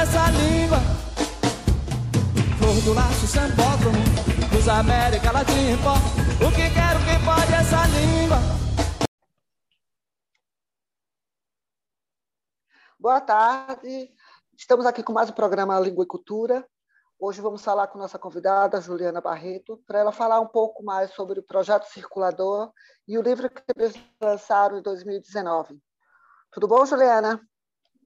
essa língua. Flor do laço sambódromo, dos América Latina, o que quero, quem pode essa língua. Boa tarde, estamos aqui com mais um programa Língua e Cultura. Hoje vamos falar com nossa convidada, Juliana Barreto, para ela falar um pouco mais sobre o projeto Circulador e o livro que eles lançaram em 2019. Tudo bom, Juliana?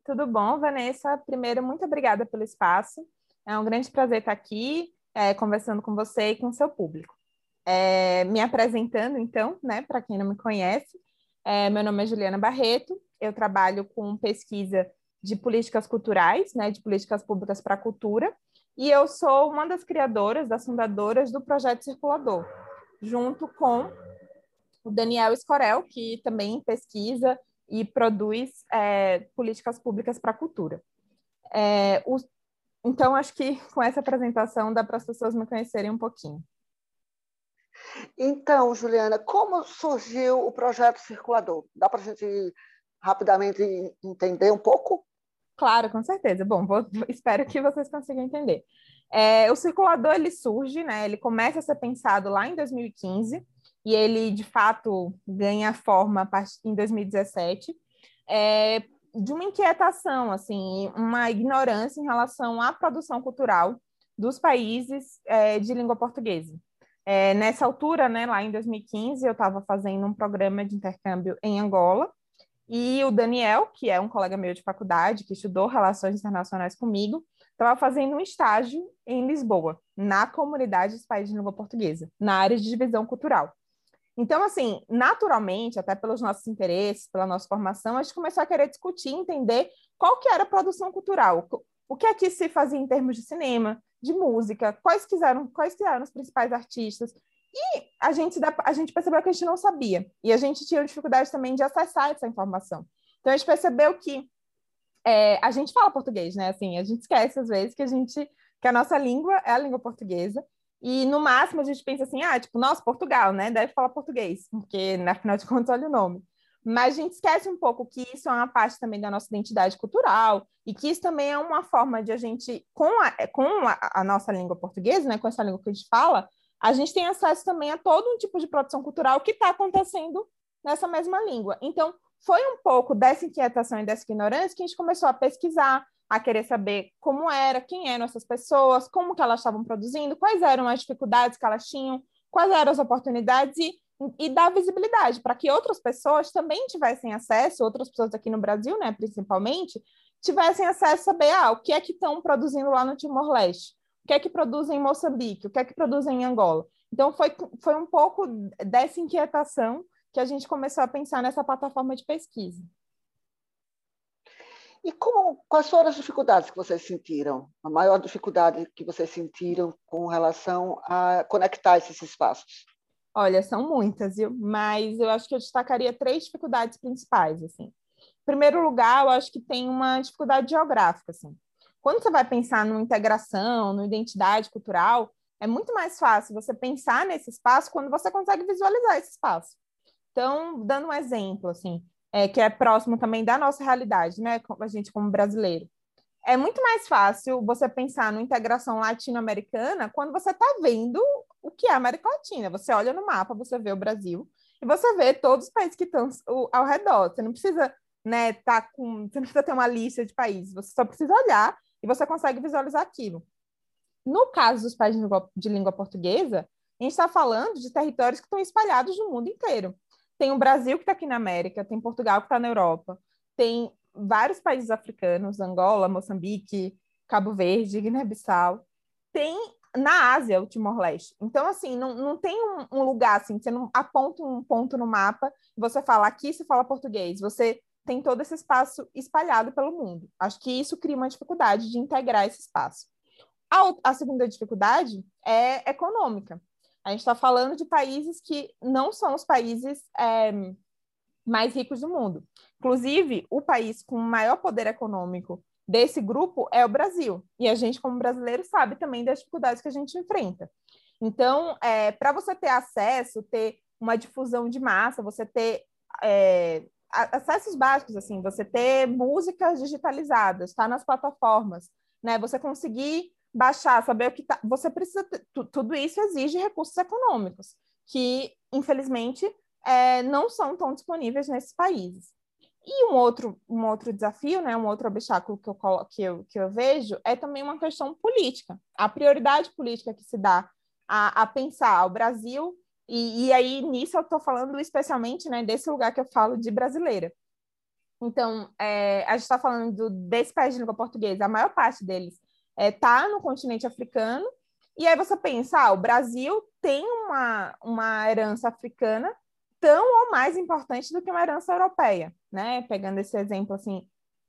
Tudo bom, Vanessa? Primeiro, muito obrigada pelo espaço. É um grande prazer estar aqui é, conversando com você e com o seu público. É, me apresentando, então, né, para quem não me conhece, é, meu nome é Juliana Barreto, eu trabalho com pesquisa de políticas culturais, né, de políticas públicas para a cultura, e eu sou uma das criadoras, das fundadoras do Projeto Circulador, junto com o Daniel Escorel, que também pesquisa e produz é, políticas públicas para a cultura. É, o, então, acho que com essa apresentação dá para as pessoas me conhecerem um pouquinho. Então, Juliana, como surgiu o projeto Circulador? Dá para a gente rapidamente entender um pouco? Claro, com certeza. Bom, vou, espero que vocês consigam entender. É, o circulador ele surge, né? Ele começa a ser pensado lá em 2015 e ele de fato ganha forma em 2017 é, de uma inquietação, assim, uma ignorância em relação à produção cultural dos países é, de língua portuguesa. É, nessa altura, né, lá em 2015, eu estava fazendo um programa de intercâmbio em Angola e o Daniel, que é um colega meu de faculdade, que estudou relações internacionais comigo, estava fazendo um estágio em Lisboa, na comunidade dos países de língua portuguesa, na área de divisão cultural. Então, assim, naturalmente, até pelos nossos interesses, pela nossa formação, a gente começou a querer discutir, entender qual que era a produção cultural, o que aqui se fazia em termos de cinema, de música, quais quiseram, quais eram os principais artistas. E a gente, a gente percebeu que a gente não sabia. E a gente tinha dificuldade também de acessar essa informação. Então, a gente percebeu que é, a gente fala português, né? Assim, a gente esquece às vezes que a gente que a nossa língua é a língua portuguesa e no máximo a gente pensa assim, ah, tipo, nossa, Portugal, né? Deve falar português, porque afinal de contas, olha o nome. Mas a gente esquece um pouco que isso é uma parte também da nossa identidade cultural e que isso também é uma forma de a gente, com a, com a, a nossa língua portuguesa, né, com essa língua que a gente fala, a gente tem acesso também a todo um tipo de produção cultural que está acontecendo nessa mesma língua. Então, foi um pouco dessa inquietação e dessa ignorância que a gente começou a pesquisar, a querer saber como era, quem eram essas pessoas, como que elas estavam produzindo, quais eram as dificuldades que elas tinham, quais eram as oportunidades e, e dar visibilidade para que outras pessoas também tivessem acesso, outras pessoas aqui no Brasil, né, principalmente, tivessem acesso a saber ah, o que é que estão produzindo lá no Timor-Leste, o que é que produzem em Moçambique, o que é que produzem em Angola. Então, foi, foi um pouco dessa inquietação que a gente começou a pensar nessa plataforma de pesquisa. E como, quais foram as dificuldades que vocês sentiram? A maior dificuldade que vocês sentiram com relação a conectar esses espaços? Olha, são muitas, viu? mas eu acho que eu destacaria três dificuldades principais. Assim. Em primeiro lugar, eu acho que tem uma dificuldade geográfica. Assim. Quando você vai pensar numa integração, numa identidade cultural, é muito mais fácil você pensar nesse espaço quando você consegue visualizar esse espaço. Então, dando um exemplo, assim, é, que é próximo também da nossa realidade, né? A gente como brasileiro. É muito mais fácil você pensar na integração latino-americana quando você está vendo o que é a América Latina. Você olha no mapa, você vê o Brasil e você vê todos os países que estão ao redor. Você não precisa, né, tá com, você não precisa ter uma lista de países. Você só precisa olhar e você consegue visualizar aquilo. No caso dos países de língua, de língua portuguesa, a gente está falando de territórios que estão espalhados no mundo inteiro. Tem o Brasil que está aqui na América, tem Portugal que está na Europa, tem vários países africanos, Angola, Moçambique, Cabo Verde, Guiné-Bissau. Tem na Ásia o Timor-Leste. Então, assim, não, não tem um, um, lugar assim, você não aponta um ponto no mapa você fala aqui se fala português. Você tem todo esse espaço espalhado pelo mundo. Acho que isso cria uma dificuldade de integrar esse espaço. A, a segunda dificuldade é econômica. A gente está falando de países que não são os países é, mais ricos do mundo. Inclusive, o país com maior poder econômico desse grupo é o Brasil. E a gente, como brasileiro, sabe também das dificuldades que a gente enfrenta. Então, é, para você ter acesso, ter uma difusão de massa, você ter é, acessos básicos, assim, você ter músicas digitalizadas, estar tá nas plataformas, né? Você conseguir baixar, saber o que tá. Você precisa. Tudo isso exige recursos econômicos, que, infelizmente, é, não são tão disponíveis nesses países. E um outro, um outro desafio, né, um outro obstáculo que eu, que, eu, que eu vejo é também uma questão política. A prioridade política que se dá a, a pensar o Brasil, e, e aí nisso eu estou falando especialmente né, desse lugar que eu falo de brasileira. Então, é, a gente está falando desse país de língua portuguesa, a maior parte deles está é, no continente africano, e aí você pensa, ah, o Brasil tem uma, uma herança africana tão ou mais importante do que uma herança europeia, né? Pegando esse exemplo assim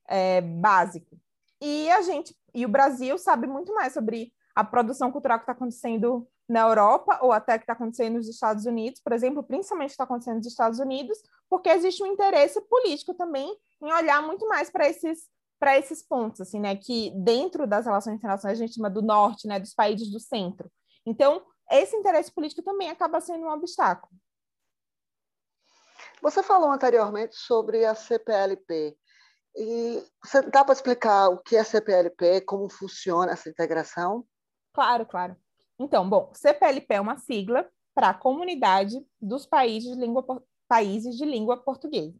é, básico. E a gente e o Brasil sabe muito mais sobre a produção cultural que está acontecendo na Europa ou até que está acontecendo nos Estados Unidos, por exemplo, principalmente está acontecendo nos Estados Unidos, porque existe um interesse político também em olhar muito mais para esses para esses pontos, assim, né, que dentro das relações internacionais a gente chama do norte, né, dos países do centro. Então, esse interesse político também acaba sendo um obstáculo. Você falou anteriormente sobre a CPLP. E você dá para explicar o que é CPLP, como funciona essa integração? Claro, claro. Então, bom, CPLP é uma sigla para a Comunidade dos Países de Língua, países de língua Portuguesa.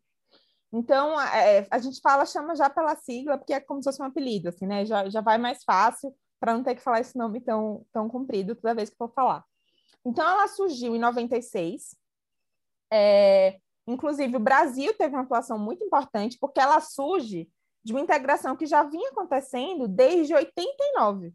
Então, é, a gente fala, chama já pela sigla, porque é como se fosse um apelido, assim, né? Já, já vai mais fácil para não ter que falar esse nome tão, tão comprido toda vez que for falar. Então, ela surgiu em 96, é, Inclusive, o Brasil teve uma atuação muito importante, porque ela surge de uma integração que já vinha acontecendo desde 89.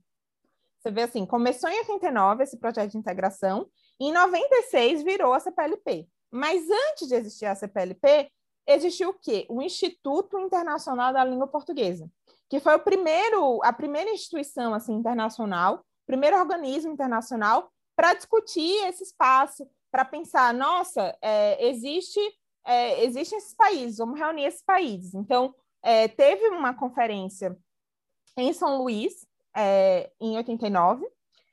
Você vê assim, começou em 89 esse projeto de integração, e em 96 virou a CPLP. Mas antes de existir a CPLP, existiu o quê? O Instituto Internacional da Língua Portuguesa, que foi o primeiro, a primeira instituição assim internacional, primeiro organismo internacional para discutir esse espaço, para pensar, nossa, é, existe é, existem esses países, vamos reunir esses países. Então, é, teve uma conferência em São Luís, é, em 89,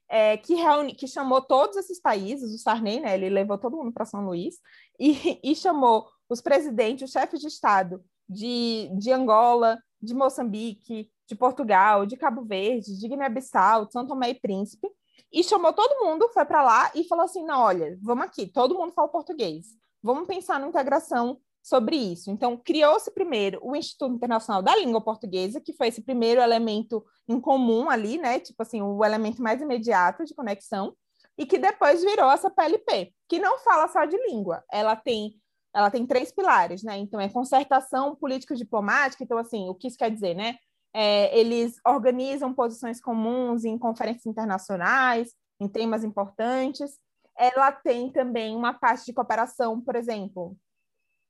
é, que, reuni, que chamou todos esses países, o Sarney, né, ele levou todo mundo para São Luís, e, e, chamou os presidentes, os chefes de Estado de, de Angola, de Moçambique, de Portugal, de Cabo Verde, de Guiné-Bissau, de São Tomé e Príncipe, e chamou todo mundo, foi para lá e falou assim: não, olha, vamos aqui, todo mundo fala português. Vamos pensar na integração sobre isso. Então, criou-se primeiro o Instituto Internacional da Língua Portuguesa, que foi esse primeiro elemento em comum ali, né? Tipo assim, o elemento mais imediato de conexão, e que depois virou essa PLP, que não fala só de língua, ela tem ela tem três pilares, né? Então, é concertação político-diplomática. Então, assim, o que isso quer dizer, né? É, eles organizam posições comuns em conferências internacionais, em temas importantes ela tem também uma parte de cooperação, por exemplo,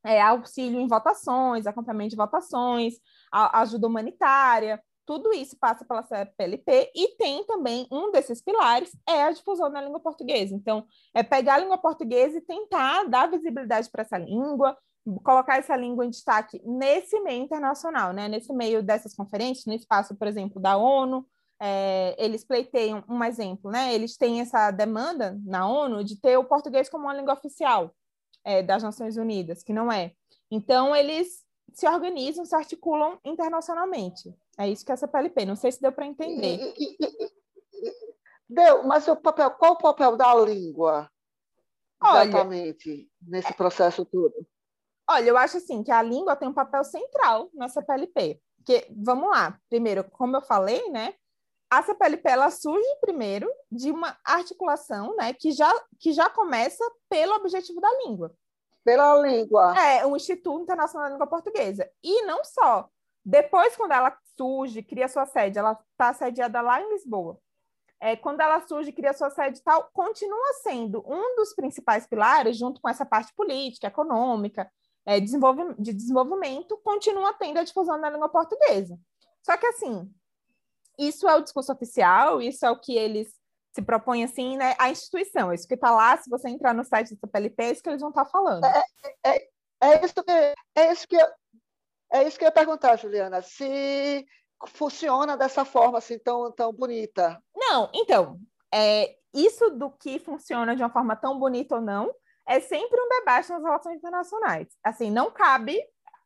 é, auxílio em votações, acompanhamento de votações, a, ajuda humanitária, tudo isso passa pela CPLP e tem também um desses pilares é a difusão da língua portuguesa. Então, é pegar a língua portuguesa e tentar dar visibilidade para essa língua, colocar essa língua em destaque nesse meio internacional, né? Nesse meio dessas conferências, no espaço, por exemplo, da ONU, é, eles pleiteiam um exemplo, né? Eles têm essa demanda na ONU de ter o português como uma língua oficial é, das Nações Unidas, que não é. Então eles se organizam, se articulam internacionalmente. É isso que é essa PLP. Não sei se deu para entender. Deu, mas o papel, qual o papel da língua exatamente Olha, nesse processo todo? Olha, eu acho assim que a língua tem um papel central nessa PLP. Porque, vamos lá, primeiro, como eu falei, né? a CPLP ela surge primeiro de uma articulação, né, que já, que já começa pelo objetivo da língua. Pela língua. É, o Instituto Internacional da Língua Portuguesa. E não só. Depois, quando ela surge, cria sua sede, ela está sediada lá em Lisboa. É, quando ela surge, cria sua sede e tal, continua sendo um dos principais pilares, junto com essa parte política, econômica, é, de desenvolvimento, continua tendo a difusão da língua portuguesa. Só que, assim, isso é o discurso oficial, isso é o que eles se propõem assim, né? A instituição, isso que está lá, se você entrar no site da PLP, é isso que eles vão estar tá falando. É, é, é, isso que, é, isso que eu, é isso que eu ia perguntar, Juliana, se funciona dessa forma assim tão, tão bonita. Não, então, é, isso do que funciona de uma forma tão bonita ou não, é sempre um debate nas relações internacionais. Assim, não cabe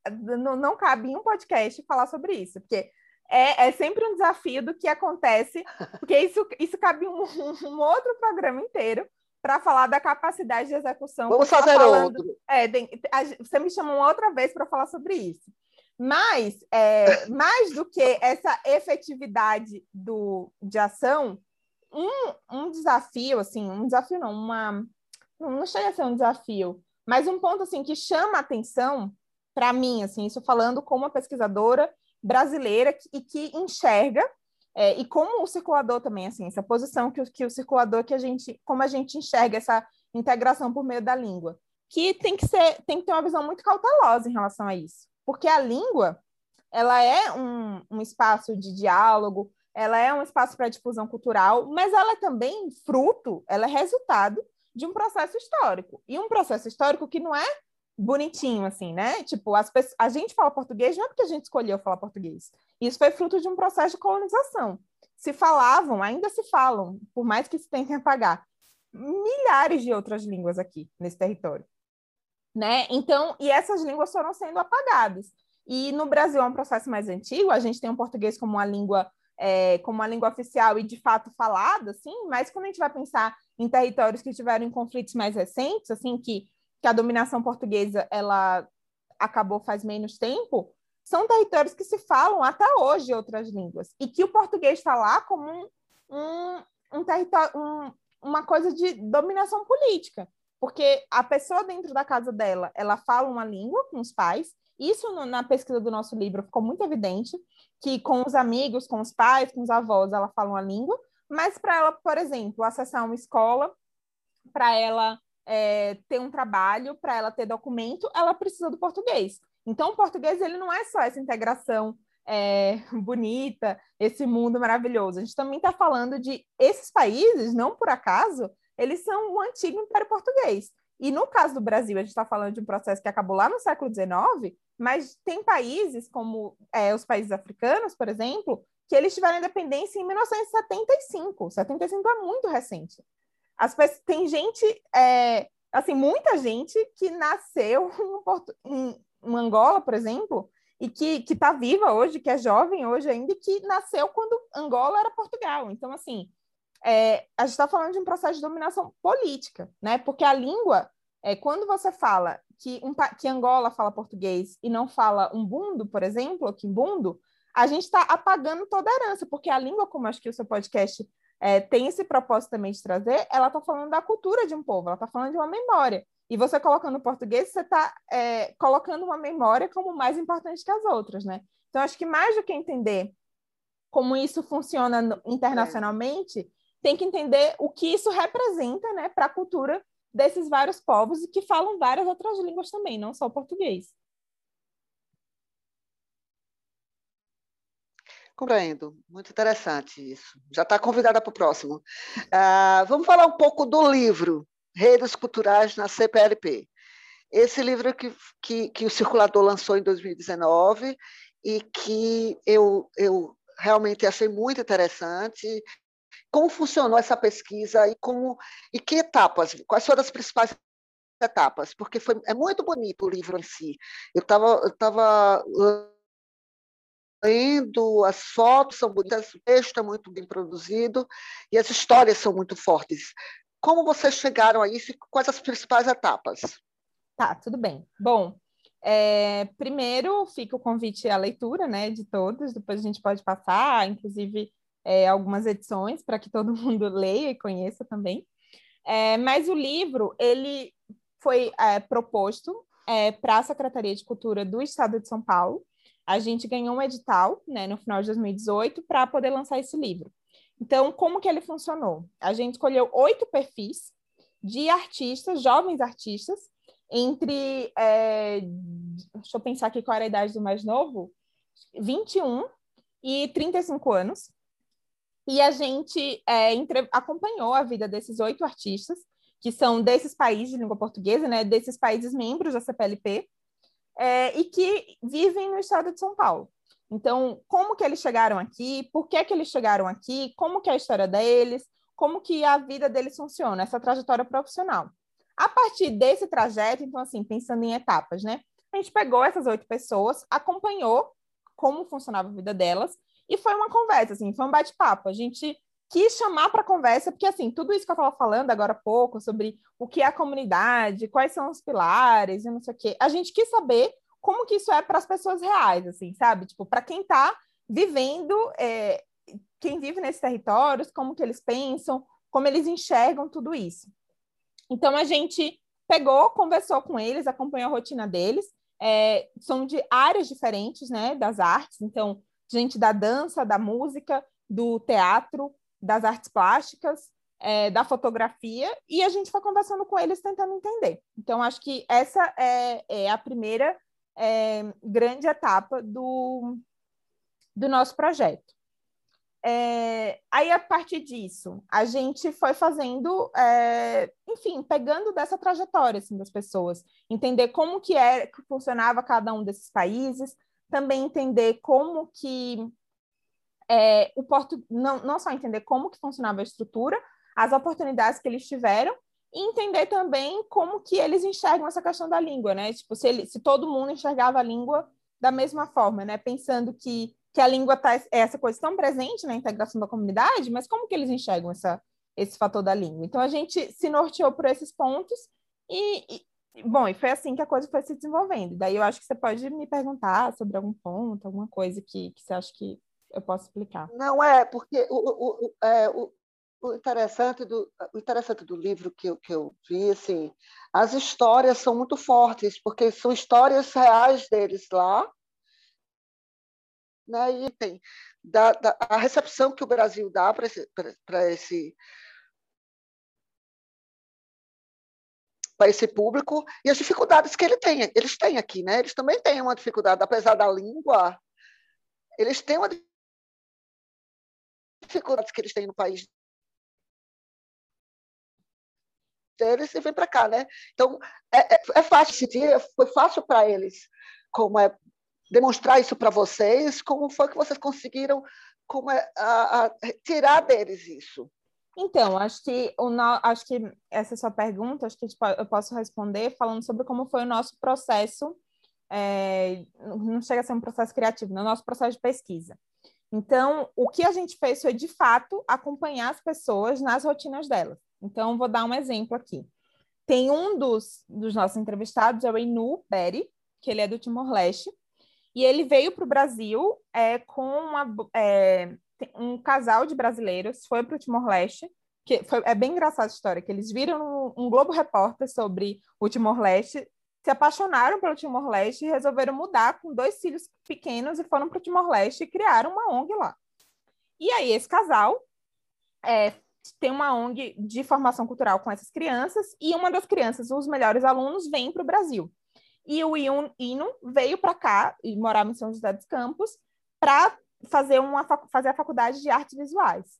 não, não cabe em um podcast falar sobre isso, porque é, é sempre um desafio do que acontece, porque isso, isso cabe um, um outro programa inteiro para falar da capacidade de execução. Vamos fazer falando, outro. É, você me chamou outra vez para falar sobre isso. Mas, é, mais do que essa efetividade do, de ação, um, um desafio, assim, um desafio não, uma, não chega a ser um desafio, mas um ponto, assim, que chama atenção para mim, assim, isso falando como uma pesquisadora brasileira que, e que enxerga é, e como o circulador também, assim, essa posição que, que o circulador, que a gente, como a gente enxerga essa integração por meio da língua, que tem que ser, tem que ter uma visão muito cautelosa em relação a isso, porque a língua, ela é um, um espaço de diálogo, ela é um espaço para difusão cultural, mas ela é também fruto, ela é resultado de um processo histórico, e um processo histórico que não é bonitinho, assim, né? Tipo, as a gente fala português não é porque a gente escolheu falar português. Isso foi fruto de um processo de colonização. Se falavam, ainda se falam, por mais que se tentem apagar, milhares de outras línguas aqui nesse território, né? Então, e essas línguas foram sendo apagadas. E no Brasil é um processo mais antigo. A gente tem o português como uma língua é, como uma língua oficial e de fato falada, assim. Mas quando a gente vai pensar em territórios que tiveram conflitos mais recentes, assim, que que a dominação portuguesa ela acabou faz menos tempo, são territórios que se falam até hoje outras línguas e que o português está lá como um, um, um território, um, uma coisa de dominação política, porque a pessoa dentro da casa dela, ela fala uma língua com os pais. Isso no, na pesquisa do nosso livro ficou muito evidente que com os amigos, com os pais, com os avós, ela fala uma língua, mas para ela, por exemplo, acessar uma escola, para ela é, ter um trabalho, para ela ter documento, ela precisa do português. Então, o português ele não é só essa integração é, bonita, esse mundo maravilhoso. A gente também está falando de esses países, não por acaso, eles são o antigo Império Português. E no caso do Brasil, a gente está falando de um processo que acabou lá no século XIX, mas tem países como é, os países africanos, por exemplo, que eles tiveram independência em 1975. 75 é muito recente. As tem gente, é, assim, muita gente que nasceu em, Porto, em, em Angola, por exemplo, e que está viva hoje, que é jovem hoje ainda, e que nasceu quando Angola era Portugal. Então, assim, é, a gente está falando de um processo de dominação política, né? Porque a língua, é, quando você fala que, um, que Angola fala português e não fala umbundo, por exemplo, ou quimbundo, a gente está apagando toda a herança, porque a língua, como acho que o seu podcast é, tem esse propósito também de trazer, ela está falando da cultura de um povo, ela está falando de uma memória. E você colocando o português, você está é, colocando uma memória como mais importante que as outras, né? Então, acho que mais do que entender como isso funciona internacionalmente, tem que entender o que isso representa né, para a cultura desses vários povos e que falam várias outras línguas também, não só o português. Compreendo, muito interessante isso. Já está convidada para o próximo. Uh, vamos falar um pouco do livro Redes Culturais na CPLP. Esse livro que, que, que o Circulador lançou em 2019 e que eu, eu realmente achei muito interessante. Como funcionou essa pesquisa e como e que etapas? Quais foram as principais etapas? Porque foi é muito bonito o livro em si. Eu estava eu tava lendo, as fotos são bonitas, o texto é muito bem produzido e as histórias são muito fortes. Como vocês chegaram a isso e quais as principais etapas? Tá, tudo bem. Bom, é, primeiro fica o convite à leitura, né, de todos, depois a gente pode passar, inclusive, é, algumas edições para que todo mundo leia e conheça também. É, mas o livro, ele foi é, proposto é, para a Secretaria de Cultura do Estado de São Paulo, a gente ganhou um edital, né, no final de 2018, para poder lançar esse livro. Então, como que ele funcionou? A gente escolheu oito perfis de artistas, jovens artistas, entre. É, deixa eu pensar aqui qual era a idade do mais novo: 21 e 35 anos. E a gente é, entre, acompanhou a vida desses oito artistas, que são desses países de língua portuguesa, né, desses países membros da CPLP, é, e que vivem no estado de São Paulo. Então, como que eles chegaram aqui? Por que que eles chegaram aqui? Como que é a história deles? Como que a vida deles funciona? Essa trajetória profissional. A partir desse trajeto, então assim, pensando em etapas, né? A gente pegou essas oito pessoas, acompanhou como funcionava a vida delas e foi uma conversa, assim, foi um bate-papo. A gente quis chamar para conversa, porque assim, tudo isso que eu estava falando agora há pouco sobre o que é a comunidade, quais são os pilares e não sei o quê, a gente quis saber como que isso é para as pessoas reais, assim, sabe? Tipo, para quem está vivendo, é, quem vive nesses territórios, como que eles pensam, como eles enxergam tudo isso. Então a gente pegou, conversou com eles, acompanhou a rotina deles. É, são de áreas diferentes, né, das artes. Então, gente da dança, da música, do teatro, das artes plásticas, é, da fotografia, e a gente foi conversando com eles tentando entender. Então, acho que essa é, é a primeira é, grande etapa do, do nosso projeto. É, aí, a partir disso, a gente foi fazendo, é, enfim, pegando dessa trajetória assim, das pessoas, entender como que, é, que funcionava cada um desses países, também entender como que é, o Porto não, não só entender como que funcionava a estrutura, as oportunidades que eles tiveram e entender também como que eles enxergam essa questão da língua, né? Tipo, se, ele, se todo mundo enxergava a língua da mesma forma, né? Pensando que, que a língua tá é essa coisa tão presente na integração da comunidade, mas como que eles enxergam essa, esse fator da língua? Então a gente se norteou por esses pontos e, e bom, e foi assim que a coisa foi se desenvolvendo. Daí eu acho que você pode me perguntar sobre algum ponto, alguma coisa que, que você acha que eu posso explicar. Não é, porque o, o, é, o, o, interessante do, o interessante do livro que eu, que eu vi, assim, as histórias são muito fortes, porque são histórias reais deles lá, né? e tem da, da, a recepção que o Brasil dá para esse, esse para esse público e as dificuldades que ele tem, eles têm aqui, né? Eles também têm uma dificuldade, apesar da língua, eles têm uma dificuldades que eles têm no país deles e vem para cá, né? Então é, é, é fácil dia, foi fácil para eles, como é demonstrar isso para vocês, como foi que vocês conseguiram, como é a, a, tirar deles isso? Então, acho que, o acho que essa sua pergunta, acho que eu posso responder falando sobre como foi o nosso processo, é... não chega a ser um processo criativo, no nosso processo de pesquisa. Então, o que a gente fez foi, de fato, acompanhar as pessoas nas rotinas delas. Então, vou dar um exemplo aqui. Tem um dos, dos nossos entrevistados, é o Inu Berry, que ele é do Timor-Leste, e ele veio para o Brasil é, com uma, é, um casal de brasileiros, foi para o Timor-Leste, que foi, é bem engraçada a história, que eles viram um, um Globo Repórter sobre o Timor-Leste, se apaixonaram pelo Timor-Leste e resolveram mudar com dois filhos pequenos e foram para o Timor-Leste e criaram uma ONG lá. E aí, esse casal é, tem uma ONG de formação cultural com essas crianças e uma das crianças, os melhores alunos, vem para o Brasil. E o Ino veio para cá e morava em São José dos Campos para fazer, uma, fazer a faculdade de artes visuais.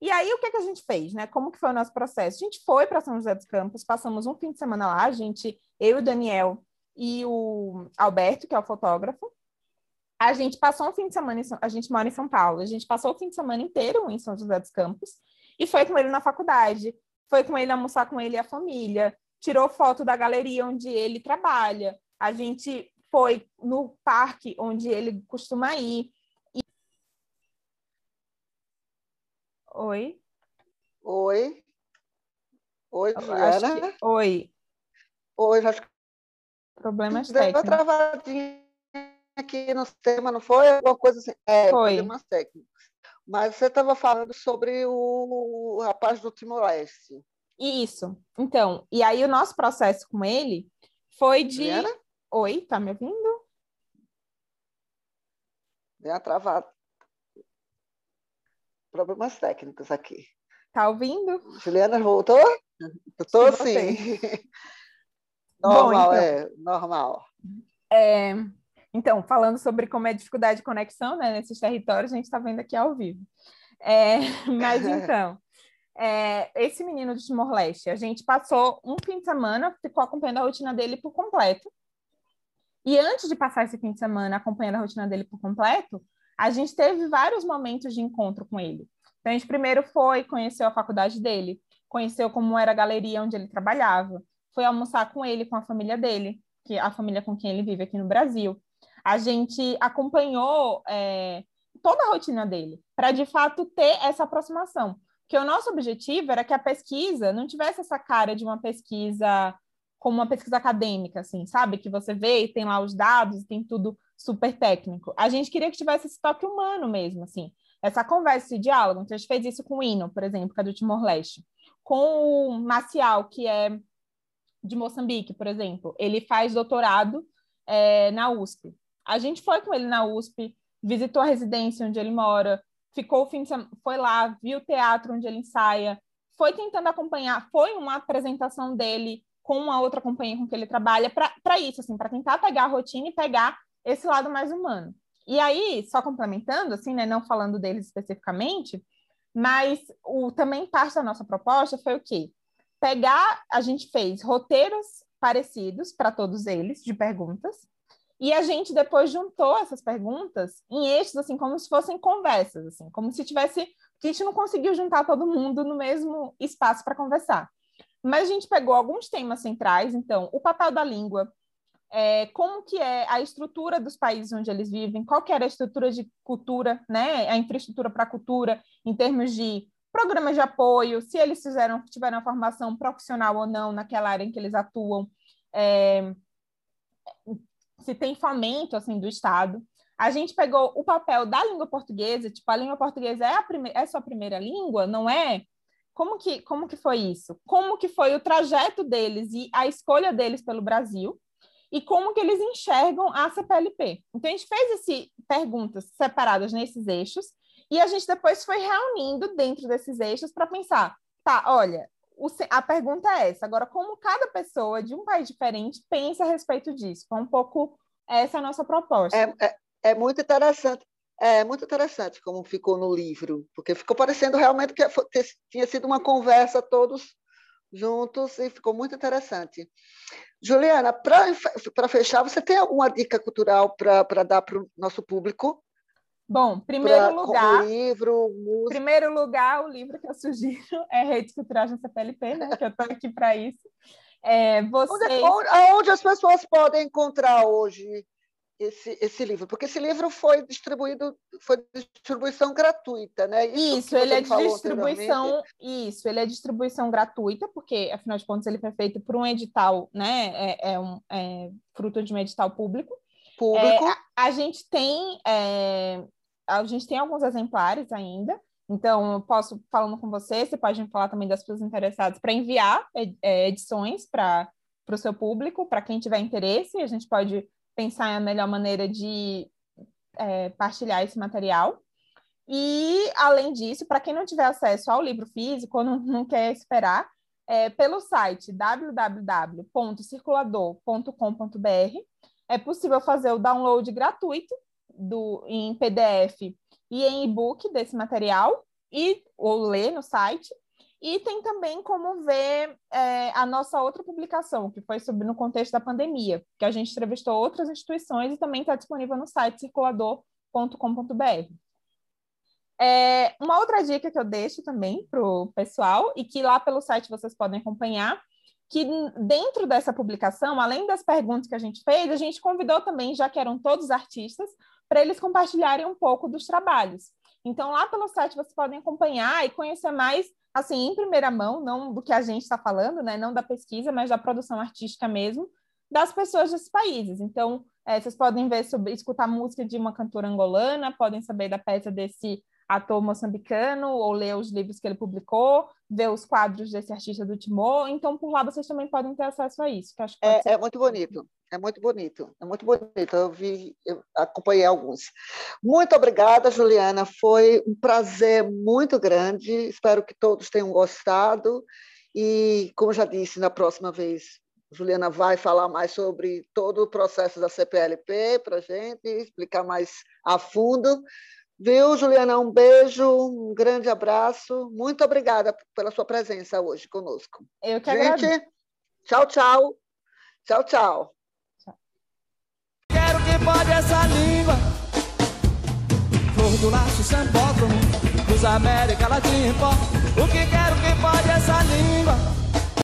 E aí, o que, que a gente fez, né? Como que foi o nosso processo? A gente foi para São José dos Campos, passamos um fim de semana lá, a gente, eu e o Daniel e o Alberto, que é o fotógrafo, a gente passou um fim de semana, em, a gente mora em São Paulo, a gente passou o fim de semana inteiro em São José dos Campos e foi com ele na faculdade, foi com ele almoçar com ele e a família, tirou foto da galeria onde ele trabalha, a gente foi no parque onde ele costuma ir, Oi. Oi. Oi, Juliana. Que... Oi. Oi, acho que. Problemas técnicos. Deu travadinha aqui no sistema, não foi? Alguma coisa assim. É, foi. problemas técnicos. Mas você estava falando sobre o, rapaz do Timor-Leste. Isso. Então, e aí o nosso processo com ele foi de. Juliana? Oi, tá me ouvindo? Deu travado problemas técnicos aqui. Tá ouvindo? Juliana voltou? Estou sim. normal, Bom, então, é, normal. É, então, falando sobre como é dificuldade de conexão né, nesses territórios, a gente está vendo aqui ao vivo. É, mas então, é, esse menino de Timor-Leste, a gente passou um fim de semana, ficou acompanhando a rotina dele por completo. E antes de passar esse fim de semana acompanhando a rotina dele por completo, a gente teve vários momentos de encontro com ele. Então, a gente primeiro foi, conheceu a faculdade dele, conheceu como era a galeria onde ele trabalhava, foi almoçar com ele, com a família dele, que a família com quem ele vive aqui no Brasil. A gente acompanhou é, toda a rotina dele, para de fato ter essa aproximação. Que o nosso objetivo era que a pesquisa não tivesse essa cara de uma pesquisa como uma pesquisa acadêmica, assim, sabe? Que você vê e tem lá os dados, tem tudo super técnico. A gente queria que tivesse esse toque humano mesmo, assim, essa conversa, esse diálogo. Então, a gente fez isso com o Hino, por exemplo, que é do Timor-Leste. Com o Maciel, que é de Moçambique, por exemplo. Ele faz doutorado é, na USP. A gente foi com ele na USP, visitou a residência onde ele mora, ficou o fim de semana, foi lá, viu o teatro onde ele ensaia, foi tentando acompanhar, foi uma apresentação dele com uma outra companhia com que ele trabalha para isso, assim, para tentar pegar a rotina e pegar esse lado mais humano. E aí, só complementando, assim, né, não falando deles especificamente, mas o também parte da nossa proposta foi o quê? Pegar, a gente fez roteiros parecidos para todos eles de perguntas, e a gente depois juntou essas perguntas em eixos, assim, como se fossem conversas, assim, como se tivesse. A gente não conseguiu juntar todo mundo no mesmo espaço para conversar. Mas a gente pegou alguns temas centrais, então, o papel da língua, é, como que é a estrutura dos países onde eles vivem, qual que era a estrutura de cultura, né, a infraestrutura para a cultura, em termos de programas de apoio, se eles fizeram, tiveram formação profissional ou não naquela área em que eles atuam, é, se tem fomento, assim, do Estado. A gente pegou o papel da língua portuguesa, tipo, a língua portuguesa é a, prime é a sua primeira língua, não é como que, como que foi isso? Como que foi o trajeto deles e a escolha deles pelo Brasil? E como que eles enxergam a CPLP? Então, a gente fez esse, perguntas separadas nesses eixos e a gente depois foi reunindo dentro desses eixos para pensar, tá, olha, a pergunta é essa. Agora, como cada pessoa de um país diferente pensa a respeito disso? Foi um pouco essa a nossa proposta. É, é, é muito interessante. É muito interessante como ficou no livro, porque ficou parecendo realmente que tinha sido uma conversa todos juntos e ficou muito interessante. Juliana, para fechar, você tem alguma dica cultural para dar para o nosso público? Bom, primeiro pra, lugar, livro, música. primeiro lugar, o livro que eu sugiro é Redes Culturais na CPLP, né? Que eu estou aqui para isso. É, vocês... onde, onde, as pessoas podem encontrar hoje esse, esse livro? Porque esse livro foi distribuído, foi distribuição gratuita, né? Isso, isso ele é distribuição, isso, ele é distribuição gratuita, porque afinal de contas ele foi feito por um edital, né? É, é um é fruto de um edital público. Público. É, a, a, gente tem é, a gente tem alguns exemplares ainda. Então, eu posso falando com você, você pode me falar também das pessoas interessadas para enviar é, edições para o seu público, para quem tiver interesse, a gente pode pensar a melhor maneira de é, partilhar esse material. E, além disso, para quem não tiver acesso ao livro físico ou não, não quer esperar, é, pelo site www.circulador.com.br é possível fazer o download gratuito do, em PDF e em e-book desse material e ou ler no site e tem também como ver é, a nossa outra publicação, que foi sobre no contexto da pandemia, que a gente entrevistou outras instituições e também está disponível no site circulador.com.br. É, uma outra dica que eu deixo também para o pessoal, e que lá pelo site vocês podem acompanhar, que dentro dessa publicação, além das perguntas que a gente fez, a gente convidou também, já que eram todos artistas, para eles compartilharem um pouco dos trabalhos. Então, lá pelo site vocês podem acompanhar e conhecer mais assim, em primeira mão, não do que a gente está falando, né? Não da pesquisa, mas da produção artística mesmo, das pessoas desses países. Então, é, vocês podem ver sobre escutar música de uma cantora angolana, podem saber da peça desse ator moçambicano, ou ler os livros que ele publicou, ver os quadros desse artista do Timor. Então, por lá vocês também podem ter acesso a isso. Que acho que é, é muito bonito. É muito bonito, é muito bonito. Eu vi, eu acompanhei alguns. Muito obrigada, Juliana. Foi um prazer muito grande. Espero que todos tenham gostado. E, como já disse, na próxima vez, Juliana vai falar mais sobre todo o processo da CPLP para a gente, explicar mais a fundo. Viu, Juliana? Um beijo, um grande abraço. Muito obrigada pela sua presença hoje conosco. Eu que Gente, agradeço. tchau, tchau. Tchau, tchau. Quero que pode essa língua. Flor do laço, sambódromo, dos América Latina. O que quero que pode essa língua.